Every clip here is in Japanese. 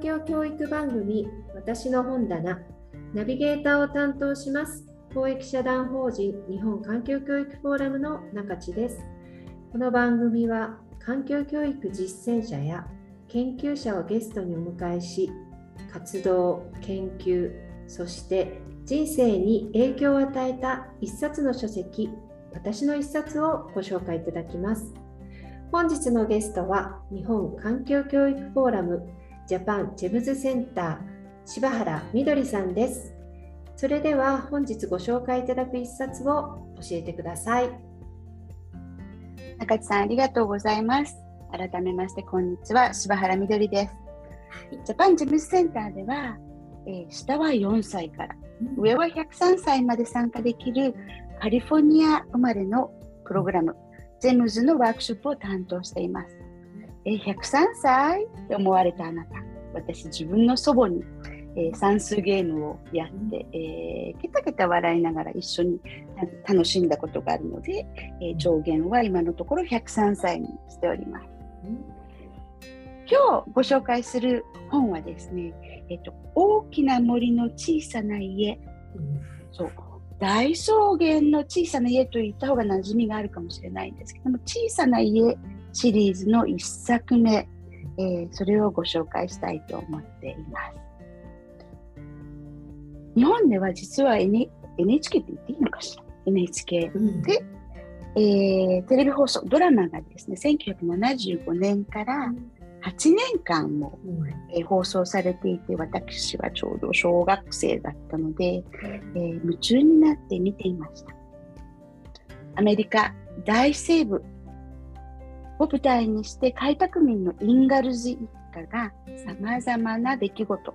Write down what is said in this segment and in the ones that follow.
環境教育番組私の本棚ナビゲーターを担当します公益社団法人日本環境教育フォーラムの中地です。この番組は環境教育実践者や研究者をゲストにお迎えし活動研究そして人生に影響を与えた一冊の書籍私の一冊をご紹介いただきます。本日のゲストは日本環境教育フォーラムジャパンジェムズセンター柴原みどりさんです。それでは本日ご紹介いただく一冊を教えてください。中地さんありがとうございます。改めましてこんにちは柴原みどりです。ジャパンジェムズセンターでは、えー、下は4歳から、上は103歳まで参加できるカリフォルニア生まれのプログラム、ジェムズのワークショップを担当しています。え103歳って思われたあなた、私自分の祖母に、えー、算数ゲームをやって、えー、ケタケタ笑いながら一緒に楽しんだことがあるので、えー、上限は今のところ103歳にしております。今日ご紹介する本はですね、えっと、大きな森の小さな家、そう。大草原の小さな家と言った方が馴染みがあるかもしれないんですけども小さな家シリーズの1作目、えー、それをご紹介したいと思っています。日本では実は、N、NHK って言っていいのかしら？NHK で、うん、えー、テレビ放送ドラマがですね1975年から8年間も、えー、放送されていて私はちょうど小学生だったので、えー、夢中になって見ていました。アメリカ大西部を舞台にして開拓民のインガルズ一家がさまざまな出来事、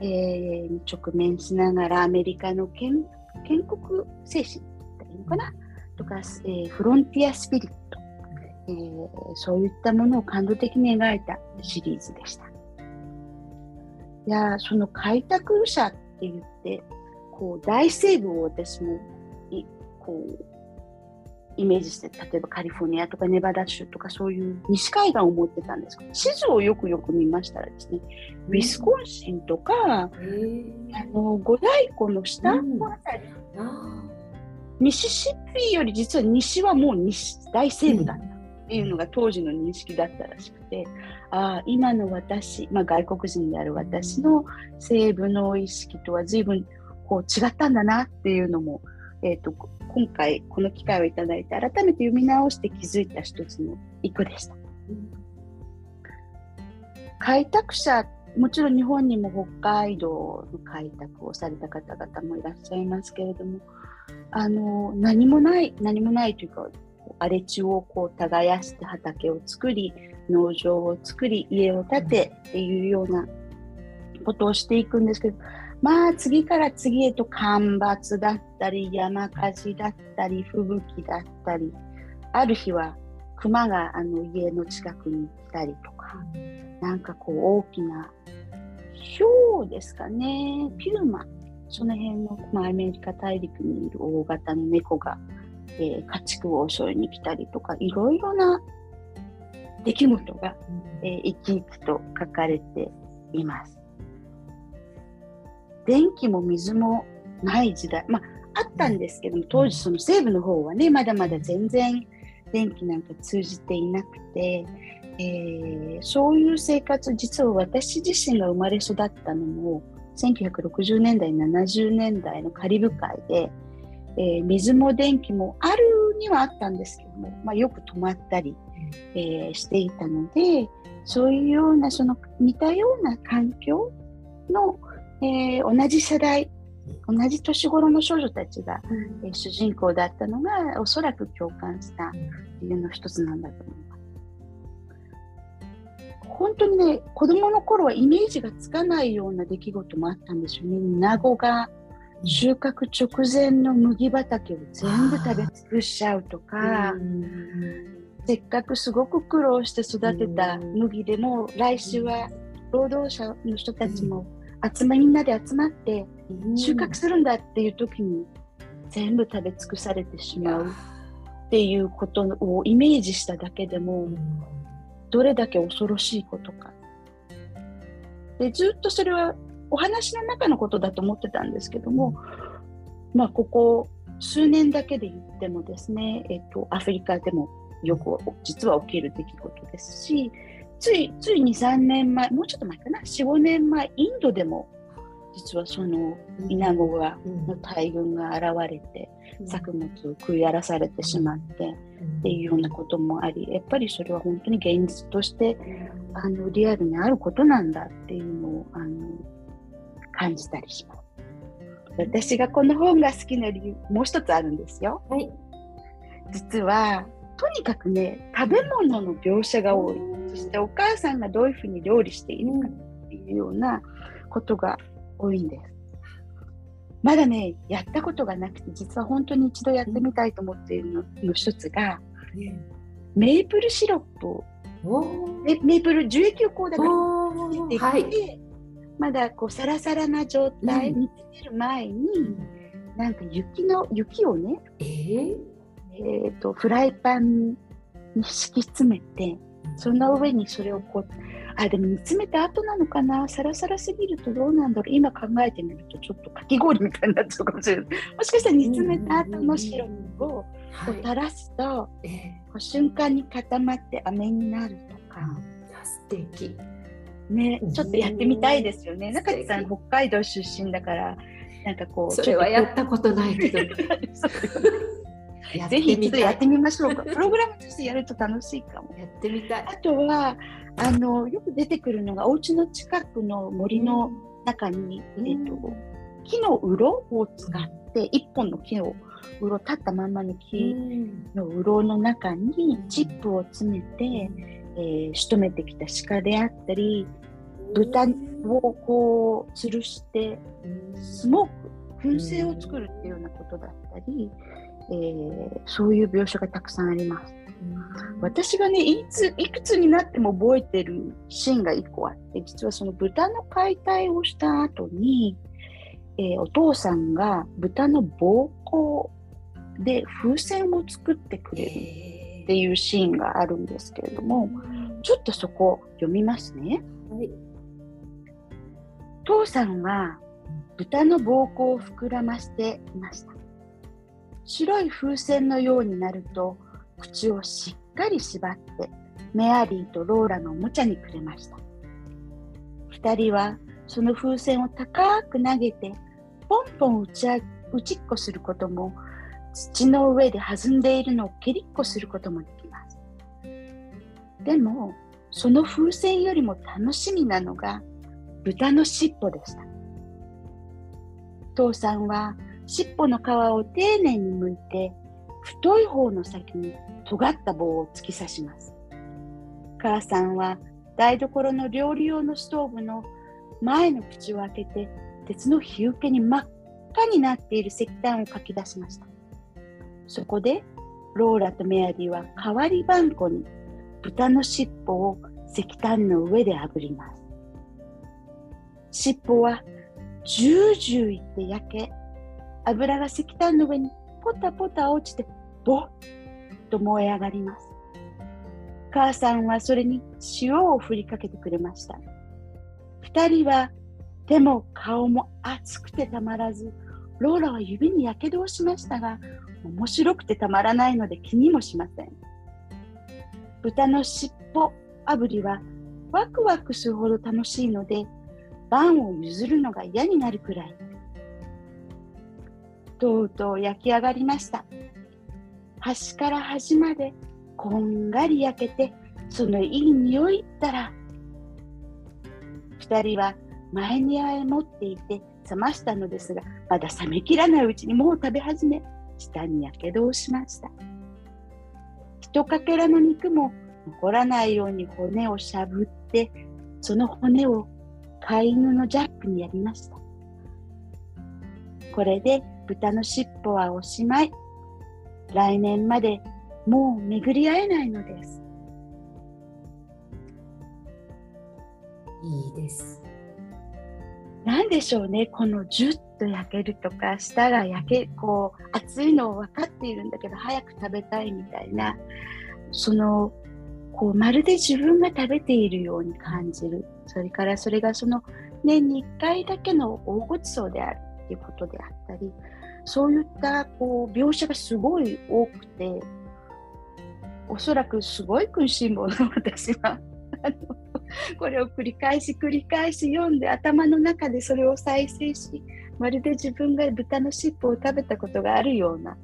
えー、直面しながらアメリカの建建国精神いいのかなとか、えー、フロンティアスピリットえー、そういったものを感動的に描いたシリーズでした。いやその開拓者って言ってこう大西部を私もいこうイメージして例えばカリフォルニアとかネバダ州とかそういう西海岸を持ってたんですけど地図をよくよく見ましたらですね、ウィスコンシンとか、あの五大湖の下のあたり、ミシシッピより実は西はもう西大西部だった。っていうのが当時の認識だったらしくてああ今の私、まあ、外国人である私の西部の意識とは随分こう違ったんだなっていうのも、えーと、今回この機会をいただいて改めて読み直して気づいた一つの一個でした。開拓者もちろん日本にも北海道の開拓をされた方々もいらっしゃいますけれどもあの何もない何もないというか荒れ地をこう耕して畑を作り農場を作り家を建てっていうようなことをしていくんですけどまあ次から次へと干ばつだったり山火事だったり吹雪だったりある日は熊があの家の近くに来たりとかなんかこう大きなヒですかねピューマその辺の、まあ、アメリカ大陸にいる大型の猫がえー、家畜を襲いに来たりとかいろいろな出来事が、えー、生き生きと書かれています。電気も水もない時代、まあ、あったんですけども当時その西部の方はねまだまだ全然電気なんか通じていなくて、えー、そういう生活実は私自身が生まれ育ったのも1960年代70年代のカリブ海でえー、水も電気もあるにはあったんですけども、まあ、よく止まったり、えー、していたのでそういうようなその似たような環境の、えー、同じ世代同じ年頃の少女たちが、えー、主人公だったのがおそらく共感した理由の一つなんだと思います。本当にね子供の頃はイメージがつかないような出来事もあったんですよね。名護が収穫直前の麦畑を全部食べ尽くしちゃうとか、せっかくすごく苦労して育てた麦でも来週は労働者の人たちも集まみんなで集まって収穫するんだっていう時に全部食べ尽くされてしまうっていうことをイメージしただけでもどれだけ恐ろしいことか。でずっとそれはお話の中のことだと思ってたんですけども、まあ、ここ数年だけで言ってもですね、えっと、アフリカでもよく実は起きる出来事ですしついつい23年前もうちょっと前かな？45年前インドでも実はそのイナゴが、の大群が現れて、作物を食い荒らされてしまって、っていうようなこともありやっぱりそれは本当に現実としてあのリアルにあることなんだっていうのをあの感じたりします。私がこの本が好きな理由もう一つあるんですよ。はい、実はとにかくね食べ物の描写が多いそしてお母さんがどういうふうに料理しているかっていうようなことが多いんです。まだねやったことがなくて実は本当に一度やってみたいと思っているのの一つが、メープルシロップをメープル樹液をこうだからつけてはい、まだこうサラサラな状態につける前に、うん、なんか雪の雪をね、えー、えーとフライパンに敷き詰めてその上にそれをこうあでも煮詰めた後なのかな？サラサラすぎるとどうなんだろう？今考えてみるとちょっとかき氷みたいになっちゃうかもしれない。もしかしたら煮詰めた後のシロップをこう垂らすと、はい、こう瞬間に固まって飴になるとか。素敵。ね、ちょっとやってみたいですよね。中地さん北海道出身だからなんかこうそれはやったことないけど ぜひ一度やってみましょうか。プログラムとしてやると楽しいかも。やってみたい。あとはあのよく出てくるのがお家の近くの森の中に、うん、えっと、木のうを使って一本の木のうろ立ったままの木のうろの中にチップを詰めて、えー、仕留めてきた鹿であったり豚をこう吊るしてスモーク燻製を作るっていうようなことだったり、えー、そういう描写がたくさんあります。私がねいついくつになっても覚えてるシーンが1個あって実はその豚の解体をした後に、えー、お父さんが豚の膀胱で風船を作ってくれるっていうシーンがあるんですけれどもちょっとそこ読みますね。はい、父さんは豚の膀胱を膨らましていました。白い風船のようになると口をしっかり縛ってメアリーとローラのおもちゃにくれました。二人はその風船を高く投げてポンポン打ち打ちっこすることも土の上で弾んでいるのを蹴りっこすることもできます。でもその風船よりも楽しみなのが豚の尻尾でした。父さんは尻尾の皮を丁寧に剥いて太い方の先に尖った棒を突き刺します。母さんは台所の料理用のストーブの前の口を開けて鉄の日受けに真っ赤になっている石炭をかき出しました。そこでローラとメアリーは代わりばんこに豚の尻尾を石炭の上で炙ります。尻尾はジュージューいって焼け、油が石炭の上にポタポタ落ちて、ボッと燃え上がります。母さんはそれに塩を振りかけてくれました。二人は手も顔も熱くてたまらず、ローラは指にやけどをしましたが、面白くてたまらないので気にもしません。豚の尻尾炙りはワクワクするほど楽しいので、パンを譲るのが嫌になるくらい。とうとう焼き上がりました。端から端までこんがり焼けて、そのいい匂いったら。二人は前にあえ持っていて冷ましたのですが、まだ冷めきらないうちにもう食べ始め、舌にやけどをしました。ひとかけらの肉も残らないように骨をしゃぶって、その骨を飼い犬のジャックにやりました。これで豚の尻尾はおしまい。来年までもう巡り会えないのです。いいです。なんでしょうね、このジュッと焼けるとか、舌が焼け、こう、熱いのを分かっているんだけど、早く食べたいみたいな、その、こうまるで自分が食べているように感じるそれからそれがその年に1回だけの大ごちそうであるっていうことであったりそういったこう描写がすごい多くておそらくすごい苦しいもの私はこれを繰り返し繰り返し読んで頭の中でそれを再生しまるで自分が豚の尻尾を食べたことがあるような、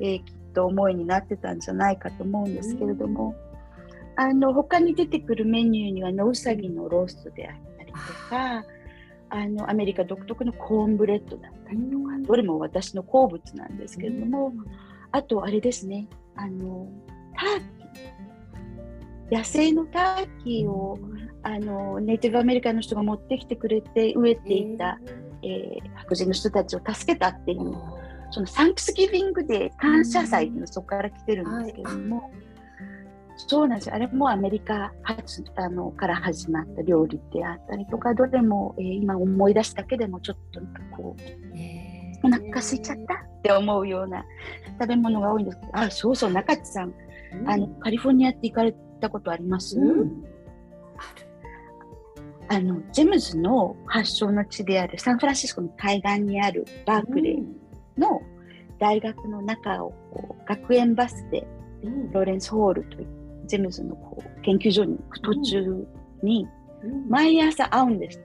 えー、きっと思いになってたんじゃないかと思うんですけれども、あの他に出てくるメニューにはノウサギのローストであったりとかあのアメリカ独特のコーンブレッドだったりとか、どれも私の好物なんですけれども、あとあれですねあのターキー。野生のターキーをあのネイティブアメリカの人が持ってきてくれて植えていた、えー、白人の人たちを助けたっていうそのサンクスギビングで感謝祭っていうのそこから来てるんですけれども、はい、そうなんですあれもアメリカ発あのから始まった料理であったりとかどれも、えー、今思い出すだけでもちょっとこう、お腹空いちゃったって思うような食べ物が多いんです。けどあそうそう中地さん、うん、あのカリフォルニアって行かれたことあります、うん。あのジェムズの発祥の地であるサンフランシスコの海岸にあるバークレーの大学の中をこう学園バスでローレンスホールというジェムズのこう研究所に行く途中に毎朝会うんです。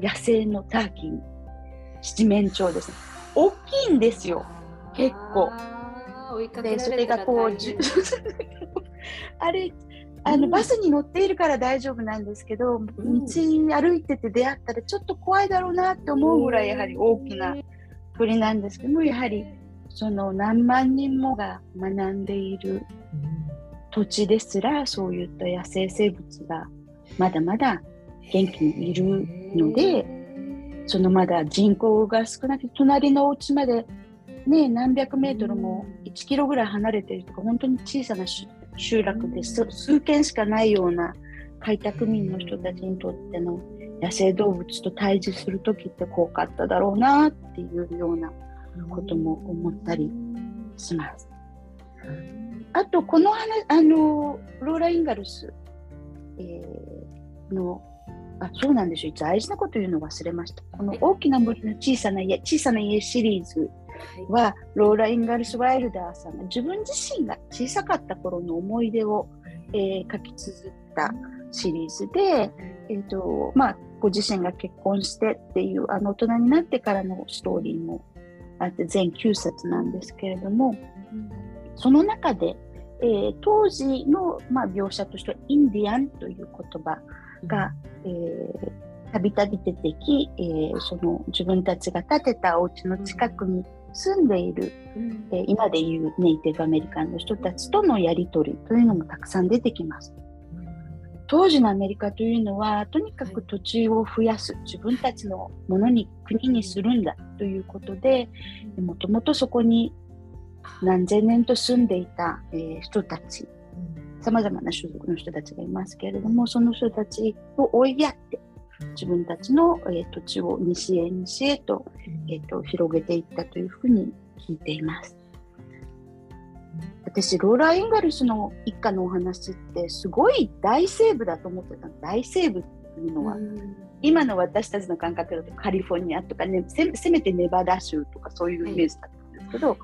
野生のターキー七面鳥ですね。大きいんですよ。結構。でそれがこう あれあの、バスに乗っているから大丈夫なんですけど、道歩いてて出会ったらちょっと怖いだろうなって思うぐらいやはり大きな鳥なんですけどもやはりその何万人もが学んでいる土地ですらそういった野生生物がまだまだ元気にいるのでそのまだ人口が少なくて隣のお家までね何百メートルも1キロぐらい離れているとか本当に小さな集落で数軒しかないような開拓民の人たちにとっての野生動物と対峙する時ってこうかっただろうなっていうようなことも思ったりします。あとこの話あのローラ・インガルス、えー、のあそうなんですよ。大事なこと言うの忘れました。この大きな森の小さな家小さな家シリーズは、ローラ・インガルス・ワイルダーさんが自分自身が小さかった頃の思い出を、えー、書き綴ったシリーズで、えーとまあ、ご自身が結婚してっていうあの大人になってからのストーリーもあって全9冊なんですけれども、その中で、えー、当時の、まあ、描写としてはインディアンという言葉が、えー、たびたび出てき、えー、その自分たちが建てたお家の近くに住んでいる、うん、えー、今でいうネイティブアメリカンの人たちとのやり取りというのもたくさん出てきます。当時のアメリカというのはとにかく土地を増やす自分たちのものに国にするんだということでもともとそこに何千年と住んでいた、えー、人たちさまざまな種族の人たちがいますけれどもその人たちを追いやって自分たちの、えー、土地を西へ西へと,、えーと、広げていったというふうに聞いています。私ローラー・エンガルスの一家のお話ってすごい大西部だと思ってた大西部っていうのは、今の私たちの感覚だとカリフォルニアとか、ね、せせめてネバダ州とかそういうイメージだけど、はい、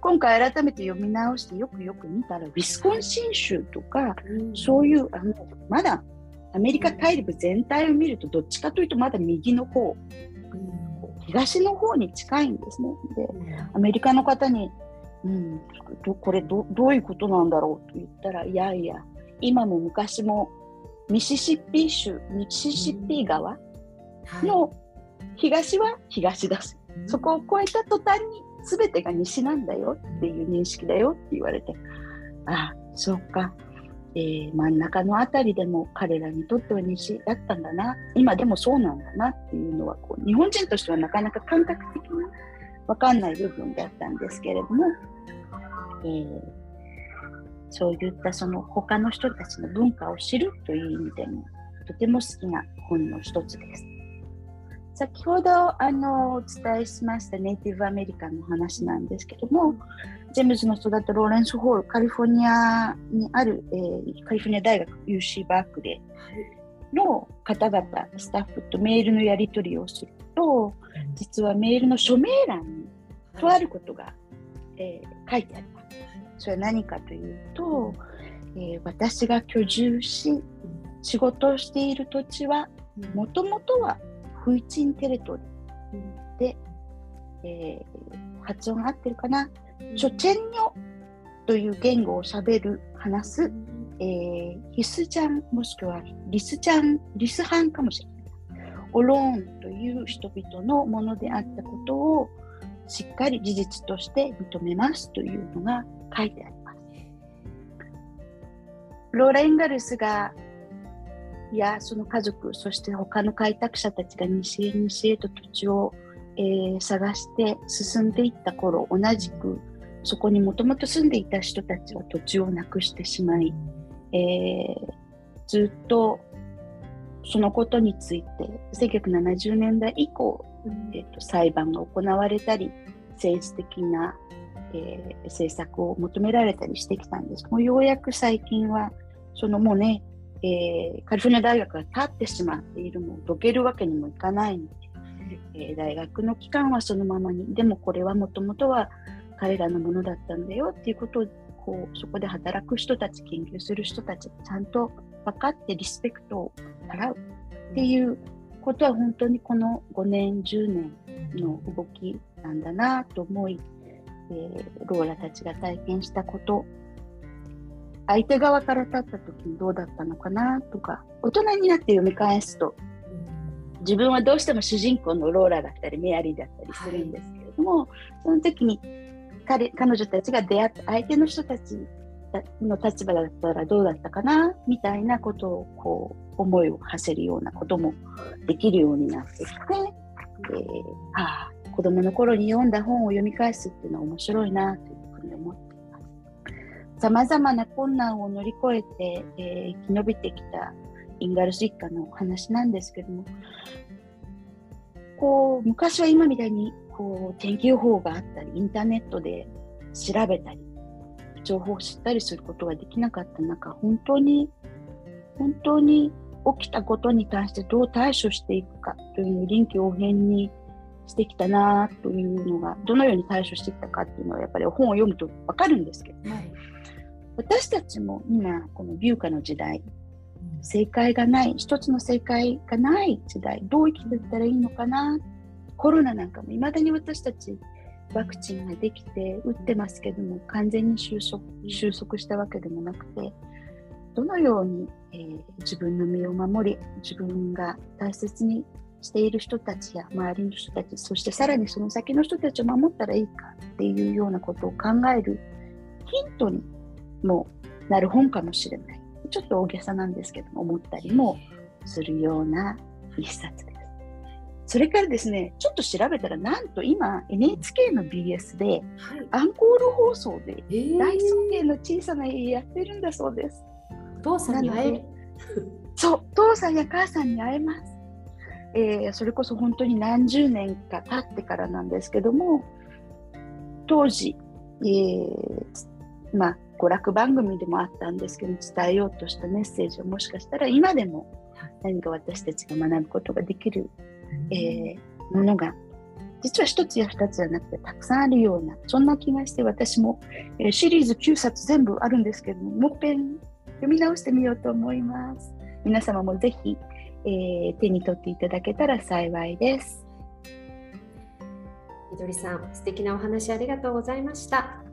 今回改めて読み直してよくよく見たらウィスコンシン州とか、そういうあのまだアメリカ大陸全体を見るとどっちかというとまだ右の方、東の方に近いんですね。で、アメリカの方に、うん、これどどういうことなんだろうと言ったら、いやいや、今も昔もミシシッピ州、ミシシッピ川の東は東だし、そこを越えた途端に全てが西なんだよっていう認識だよって言われて、ああ、そうか。えー、真ん中の辺りでも彼らにとっては西だったんだな今でもそうなんだなっていうのはこう日本人としてはなかなか感覚的に分かんない部分だったんですけれども、えー、そういったその他の人たちの文化を知るという意味でもとても好きな本の一つです。先ほどあのお伝えしましたネイティブアメリカンの話なんですけども、ジェームズの育ったローレンスホール、カリフォルニアにある、えー、カリフォルニア大学 UC バークレーの方々、スタッフとメールのやり取りをすると、実はメールの署名欄にとあることが、えー、書いてあります。それは何かというと、えー、私が居住し、仕事をしている土地は、もともとはフイチンテレトリで、えー、発音合ってるかな、チョチェンニョという言語をしゃべる、話す、えー、ヒスチャンもしくはリスチャン、リスハンかもしれない。オローンという人々のものであったことをしっかり事実として認めますというのが書いてあります。ローラ・エンガルスがやその家族、そして他の開拓者たちが西へ西へと土地を、えー、探して進んでいった頃、同じくそこにもともと住んでいた人たちは土地をなくしてしまい、えー、ずっとそのことについて1970年代以降、えーと、裁判が行われたり政治的な、えー、政策を求められたりしてきたんです。もうようやく最近はそのもうねえー、カリフォルニア大学が立ってしまっているのをどけるわけにもいかない。ので、えー、大学の期間はそのままに。でもこれはもともとは彼らのものだったんだよっていうことをこうそこで働く人たち研究する人たちちゃんと分かってリスペクトを払うっていうことは本当にこの5年10年の動きなんだなと思い、えー、ローラたちが体験したこと相手側から立った時にどうだったのかなとか大人になって読み返すと自分はどうしても主人公のローラだったりメアリーだったりするんですけれども、はい、その時に彼彼女たちが出会った相手の人たちの立場だったらどうだったかなみたいなことをこう思いを馳せるようなこともできるようになってきて、えー、ああ子供の頃に読んだ本を読み返すっていうのは面白いなというふうに思ってさまざまな困難を乗り越えて、えー、生き延びてきたインガルス一家の話なんですけどもこう昔は今みたいにこう天気予報があったりインターネットで調べたり情報を知ったりすることができなかった中本当に本当に起きたことに対してどう対処していくかという臨機応変にしてきたなというのがどのように対処してきたかっていうのはやっぱり本を読むと分かるんですけど。も、はい。私たちも今このビューカの時代正解がない一つの正解がない時代どう生きていったらいいのかな？コロナなんかもいまだに私たちワクチンができて打ってますけども完全に収束収束したわけでもなくてどのように、えー、自分の身を守り自分が大切にしている人たちや周りの人たちそしてさらにその先の人たちを守ったらいいかっていうようなことを考えるヒントにもなる本かもしれないちょっと大げさなんですけども思ったりもするような一冊です。それからですね、ちょっと調べたら、なんと今、NHK の BS で、アンコール放送で、大尊敬の小さな家やってるんだそうです。父さんに会えるそう、父さんや母さんに会えます。えー、それこそ本当に何十年か経ってからなんですけども、当時、えー、まあ、娯楽番組でもあったんですけど伝えようとしたメッセージをもしかしたら今でも何か私たちが学ぶことができる、えー、ものが実は一つや二つじゃなくてたくさんあるようなそんな気がして私も、えー、シリーズ9冊全部あるんですけどももう一遍読み直してみようと思います。皆様もぜひ、えー、手に取っていただけたら幸いです。みどりさん素敵なお話ありがとうございました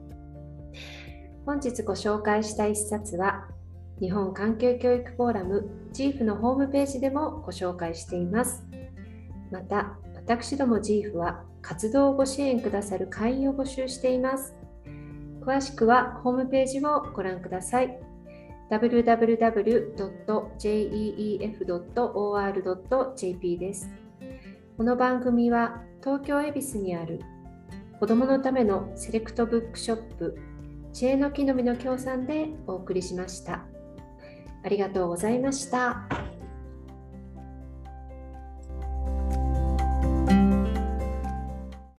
本日ご紹介した一冊は日本環境教育フォーラムジーフのホームページでもご紹介しています。また私どもジーフは活動をご支援くださる会員を募集しています。詳しくはホームページをご覧ください。www.jeef.or.jp です。この番組は東京恵比寿にある子どものためのセレクトブックショップ知恵の木の実の協賛でお送りしました。ありがとうございました。